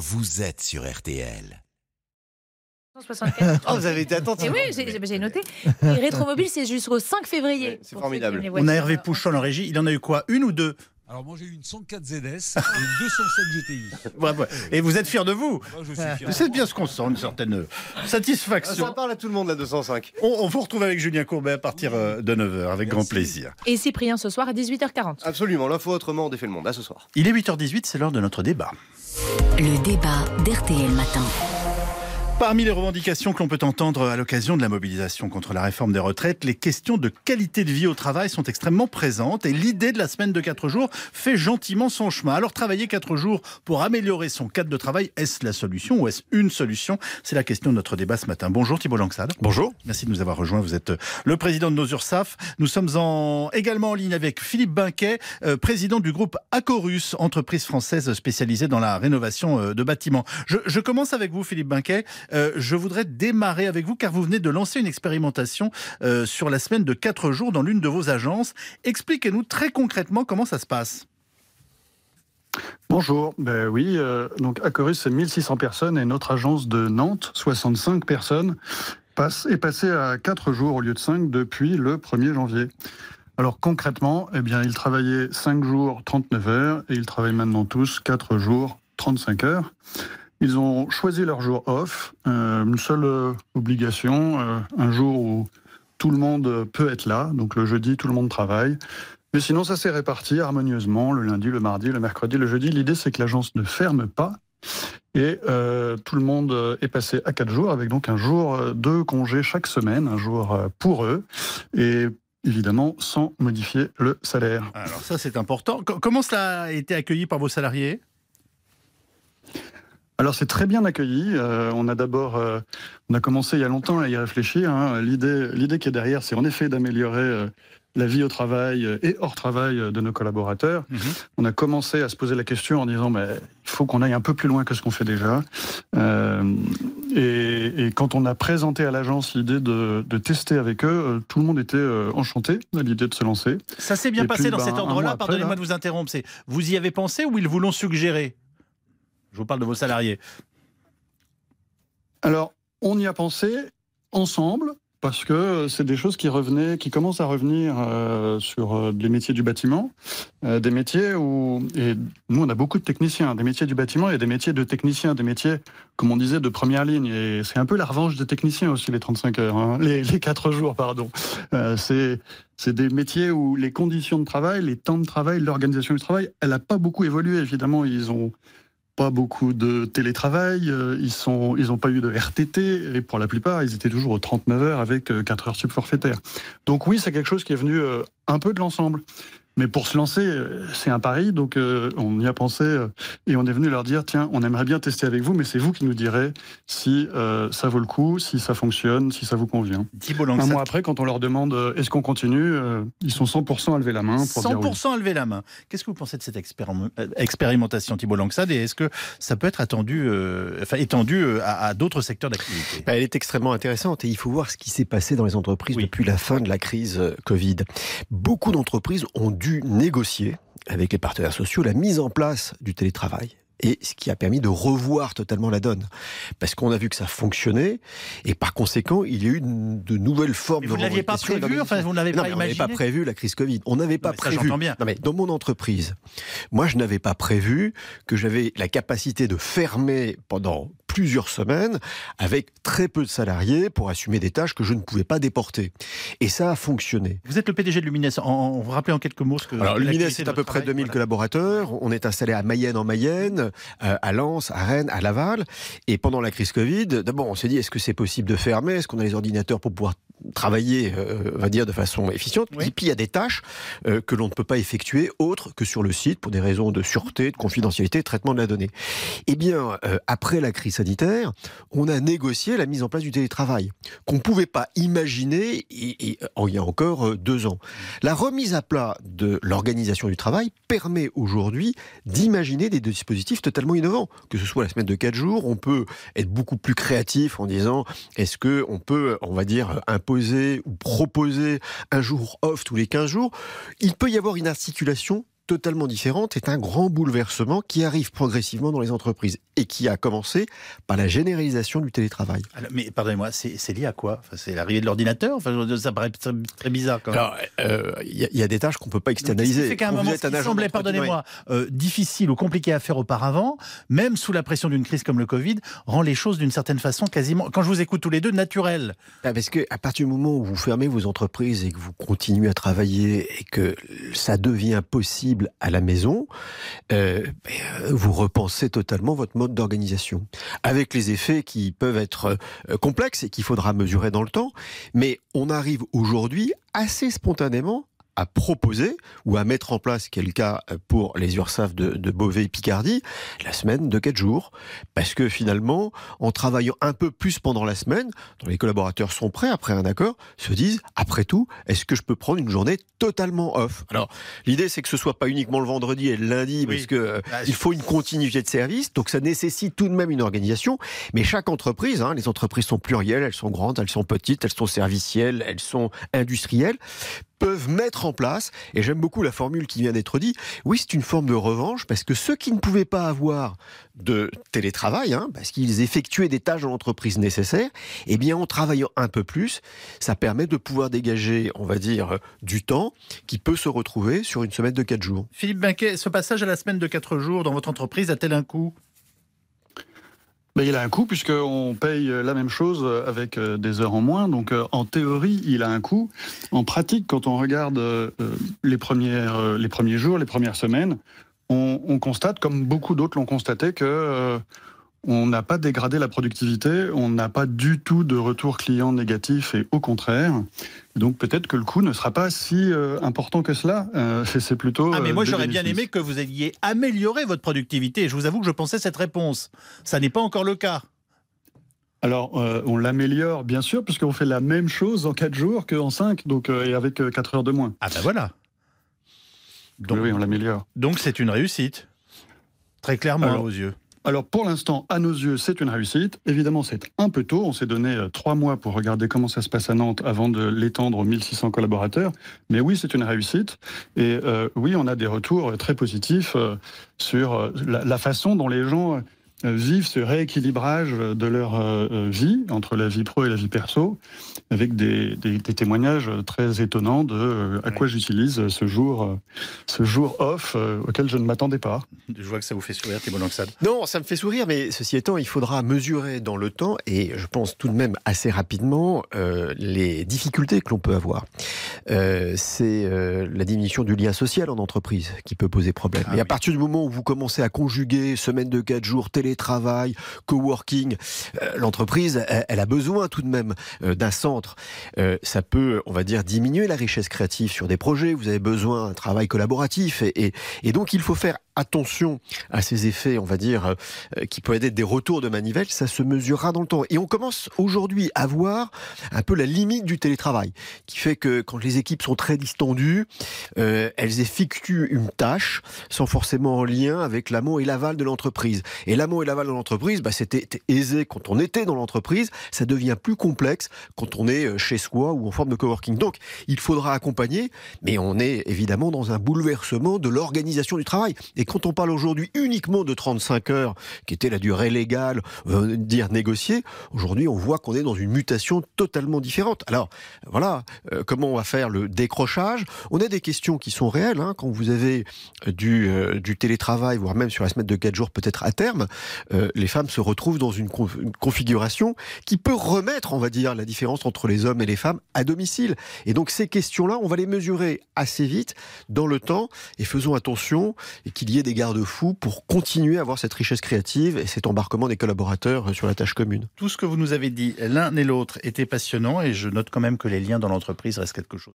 vous êtes sur RTL. 175. Oh, vous avez été attentif. Et oui, j'ai noté. Rétromobile, c'est jusqu'au 5 février. Ouais, c'est formidable. On a Hervé Pouchon en régie. Il en a eu quoi? Une ou deux? Alors moi j'ai eu une 104 ZS et une 207 GTI. Bravo. Et vous êtes fier de vous Moi je suis fier. C'est bien ce qu'on sent, une certaine Ah, satisfaction. ça parle à tout le monde, la 205. On, on vous retrouve avec Julien Courbet à partir euh, de 9h, avec grand plaisir. Et Cyprien ce soir à 18h40. Absolument, l'info autrement, on défait le monde. À ce soir. Il est 8h18, c'est l'heure de notre débat. Le débat d'RTL Matin. Parmi les revendications que l'on peut entendre à l'occasion de la mobilisation contre la réforme des retraites, les questions de qualité de vie au travail sont extrêmement présentes et l'idée de la semaine de 4 jours fait gentiment son chemin. Alors travailler 4 jours pour améliorer son cadre de travail, est-ce la solution ou est-ce une solution? C'est la question de notre débat ce matin. Bonjour Thibault Langsade. Bonjour. Merci de nous avoir rejoints. Vous êtes le président de nos URSAF. Nous sommes en, également en ligne avec Philippe Binquet, euh, président du groupe Acorus, entreprise française spécialisée dans la rénovation euh, de bâtiments. Je, je commence avec vous, Philippe Binquet. Euh, je voudrais démarrer avec vous car vous venez de lancer une expérimentation euh, sur la semaine de 4 jours dans l'une de vos agences. Expliquez-nous très concrètement comment ça se passe. Bonjour, ben oui, euh, donc Acorus c'est 1600 personnes et notre agence de Nantes, 65 personnes, est passée à 4 jours au lieu de 5 depuis le 1er janvier. Alors concrètement, eh bien, ils travaillaient 5 jours 39 heures et ils travaillent maintenant tous 4 jours 35 heures. Ils ont choisi leur jour off, euh, une seule euh, obligation, euh, un jour où tout le monde peut être là, donc le jeudi tout le monde travaille. Mais sinon, ça s'est réparti harmonieusement le lundi, le mardi, le mercredi, le jeudi. L'idée, c'est que l'agence ne ferme pas. Et tout le monde est passé à quatre jours, avec donc un jour de congé chaque semaine, un jour pour eux. Et évidemment, sans modifier le salaire. Alors ça c'est important. Co- Comment cela a été accueilli par vos salariés? Alors c'est très bien accueilli. Euh, on a d'abord, euh, on a commencé il y a longtemps à y réfléchir. hein. L'idée, l'idée qui est derrière, c'est en effet d'améliorer euh, la vie au travail et hors travail de nos collaborateurs. Mhm. On a commencé à se poser la question en disant, mais il faut qu'on aille un peu plus loin que ce qu'on fait déjà. Et, et quand on a présenté à l'agence l'idée de, de tester avec eux, tout le monde était enchanté à l'idée de se lancer. Ça s'est bien Et passé puis, dans ben, cet ordre-là. Pardonnez-moi de vous interrompre. C'est vous y avez pensé ou ils vous l'ont suggéré? Je vous parle de vos salariés. Alors, on y a pensé ensemble parce que c'est des choses qui revenaient, qui commencent à revenir euh, sur euh, les métiers du bâtiment, Euh, des métiers où et nous on a beaucoup de techniciens, des métiers du bâtiment et des métiers de techniciens, des métiers comme on disait de première ligne et c'est un peu la revanche des techniciens aussi les 35 heures, hein, les, les 4 jours pardon. C'est c'est des métiers où les conditions de travail, les temps de travail, l'organisation du travail, elle n'a pas beaucoup évolué évidemment. Ils ont pas beaucoup de télétravail, euh, ils ils n'ont pas eu de RTT, et pour la plupart, ils étaient toujours aux 39 heures avec euh, 4 heures sub forfaitaires. Donc oui, c'est quelque chose qui est venu euh, un peu de l'ensemble. Mais pour se lancer, euh, c'est un pari, donc euh, on y a pensé euh, et on est venu leur dire tiens, on aimerait bien tester avec vous, mais c'est vous qui nous direz si euh, ça vaut le coup, si ça fonctionne, si ça vous convient. Thibault Un mois après, quand on leur demande est-ce qu'on continue, euh, ils sont 100% à lever la main pour dire oui. 100% à lever la main. Qu'est-ce que vous pensez de cette expérim- expérimentation Thibault Langsade et est-ce que ça peut être attendu, euh, enfin, étendu à, à d'autres secteurs d'activité? Bah, Elle est extrêmement intéressante et il faut voir ce qui s'est passé dans les entreprises Oui. depuis la fin de la crise Covid. Beaucoup d'entreprises ont dû négocier avec les partenaires sociaux la mise en place du télétravail. Et ce qui a permis de revoir totalement la donne. Parce qu'on a vu que ça fonctionnait, et par conséquent, il y a eu de nouvelles formes Mais de vous ne l'aviez pas prévu, enfin, vous non, pas mais on n'avait imaginé pas prévu la crise Covid. On n'avait pas ça, prévu. j'entends bien. Non, mais dans mon entreprise, moi, je n'avais pas prévu que j'avais la capacité de fermer pendant plusieurs semaines avec très peu de salariés pour assumer des tâches que je ne pouvais pas déporter. Et ça a fonctionné. Vous êtes le PDG de Lumines. En, vous rappelez en quelques mots ce que. Alors, Lumines, c'est à peu près travail, 2000 voilà. collaborateurs. On est installé à Mayenne en Mayenne, euh, à Lens, à Rennes, à Laval. Et pendant la crise Covid, d'abord, on s'est dit, est-ce que c'est possible de fermer? Est-ce qu'on a les ordinateurs pour pouvoir travailler, euh, on va dire, de façon efficiente Oui. Et puis, il y a des tâches euh, que l'on ne peut pas effectuer autres que sur le site pour des raisons de sûreté, de confidentialité, de traitement de la donnée. Eh bien, euh, après la crise sanitaire, on a négocié la mise en place du télétravail qu'on ne pouvait pas imaginer et- et, il y a encore deux ans. La remise à plat de l'organisation du travail permet aujourd'hui d'imaginer des dispositifs totalement innovants. Que ce soit la semaine de quatre jours, on peut être beaucoup plus créatif en disant est-ce que on peut, on va dire, imposer ou proposer un jour off tous les 15 jours Il peut y avoir une articulation totalement différente est un grand bouleversement qui arrive progressivement dans les entreprises et qui a commencé par la généralisation du télétravail. Alors, mais pardonnez-moi, c'est lié à quoi? Enfin, C'est l'arrivée de l'ordinateur? Enfin, Ça paraît très, très bizarre quand même. Euh, il y, a- il y a des tâches qu'on peut pas externaliser. C'est qu'à un moment, ce qui semblait, pardonnez-moi, euh, difficile ou compliqué à faire auparavant, même sous la pression d'une crise comme le Covid, rend les choses d'une certaine façon quasiment, quand je vous écoute tous les deux, naturelles. Ah, parce que à partir du moment où vous fermez vos entreprises et que vous continuez à travailler et que ça devient possible à la maison, euh, euh, vous repensez totalement votre mode d'organisation, avec les effets qui peuvent être euh, complexes et qu'il faudra mesurer dans le temps. Mais on arrive aujourd'hui assez spontanément à proposer ou à mettre en place, quel cas pour les URSAF de, de Beauvais et Picardie, la semaine de 4 jours. Parce que finalement, en travaillant un peu plus pendant la semaine, dont les collaborateurs sont prêts après un accord, se disent, après tout, est-ce que je peux prendre une journée totalement off? Alors, l'idée, c'est que ce soit pas uniquement le vendredi et le lundi, Oui. parce que euh, Ah, il faut une continuité de service, donc ça nécessite tout de même une organisation. Mais chaque entreprise, hein, les entreprises sont plurielles, elles sont grandes, elles sont petites, elles sont servicielles, elles sont industrielles, peuvent mettre en place, et j'aime beaucoup la formule qui vient d'être dit, oui, c'est une forme de revanche, parce que ceux qui ne pouvaient pas avoir de télétravail, hein, parce qu'ils effectuaient des tâches dans l'entreprise nécessaires, eh bien, en travaillant un peu plus, ça permet de pouvoir dégager, on va dire, du temps qui peut se retrouver sur une semaine de 4 jours. Philippe Binquet, ce passage à la semaine de 4 jours dans votre entreprise a-t-elle un coût? Ben, il a un coût puisqu'on paye la même chose avec euh, des heures en moins. Donc euh, en théorie, il a un coût. En pratique, quand on regarde euh, les, premières, euh, les premiers jours, les premières semaines, on, on constate, comme beaucoup d'autres l'ont constaté, que euh, on n'a pas dégradé la productivité, on n'a pas du tout de retour client négatif et au contraire. Donc peut-être que le coût ne sera pas si euh, important que cela. Euh, c'est plutôt. Ah, mais euh, moi j'aurais bien aimé que vous ayez amélioré votre productivité. Je vous avoue que je pensais cette réponse. Ça n'est pas encore le cas. Alors, euh, on l'améliore, bien sûr, puisqu'on fait la même chose en 4 jours qu'en 5, donc, et avec 4 heures de moins. Ah ben voilà. Donc, oui, on l'améliore. donc c'est une réussite. Très clairement Alors, vos yeux. Alors, pour l'instant, à nos yeux, c'est une réussite. Évidemment, c'est un peu tôt. On s'est donné euh, trois mois pour regarder comment ça se passe à Nantes avant de l'étendre aux 1600 collaborateurs. Mais oui, c'est une réussite. Et euh, oui, on a des retours euh, très positifs sur la, façon dont les gens vivent ce rééquilibrage de leur euh, euh, vie entre la vie pro et la vie perso, avec des, des- des témoignages très étonnants de euh, à quoi j'utilise ce jour, euh, ce jour off euh, auquel je ne m'attendais pas. Je vois que ça vous fait sourire, Thibault Langsade. Non, ça me fait sourire, mais ceci étant, il faudra mesurer dans le temps, et je pense tout de même assez rapidement, euh, les difficultés que l'on peut avoir. Euh, c'est euh, la diminution du lien social en entreprise qui peut poser problème. Ah et à oui. partir du moment où vous commencez à conjuguer semaine de 4 jours, télétravail, coworking, euh, l'entreprise, elle, elle a besoin tout de même euh, d'un centre. Euh, ça peut, on va dire, diminuer la richesse créative sur des projets. Vous avez besoin d'un travail collaboratif. Et, donc, il faut faire attention à ces effets, on va dire, euh, qui peuvent être des retours de manivelle. Ça se mesurera dans le temps. Et on commence aujourd'hui à voir un peu la limite du télétravail, qui fait que quand les équipes sont très distendues, euh, elles effectuent une tâche sans forcément en lien avec l'amont et l'aval de l'entreprise. Et l'amont et l'aval de l'entreprise, bah, c'était aisé quand on était dans l'entreprise, ça devient plus complexe quand on est euh, chez soi ou en forme de coworking. Donc, il faudra accompagner, mais on est évidemment dans un bouleversement de l'organisation du travail. Et quand on parle aujourd'hui uniquement de 35 heures, qui était la durée légale, euh, dire négociée, aujourd'hui on voit qu'on est dans une mutation totalement différente. Alors, voilà, euh, comment on va faire le décrochage? On a des questions qui sont réelles. hein. quand vous avez du, euh, du télétravail, voire même sur la semaine de 4 jours peut-être à terme, euh, les femmes se retrouvent dans une, une configuration qui peut remettre, on va dire, la différence entre les hommes et les femmes à domicile. Et donc ces questions-là, on va les mesurer assez vite dans le temps et faisons attention et qu'il y ait des garde-fous pour continuer à avoir cette richesse créative et cet embarquement des collaborateurs sur la tâche commune. Tout ce que vous nous avez dit, l'un et l'autre, était passionnant et je note quand même que les liens dans l'entreprise restent quelque chose.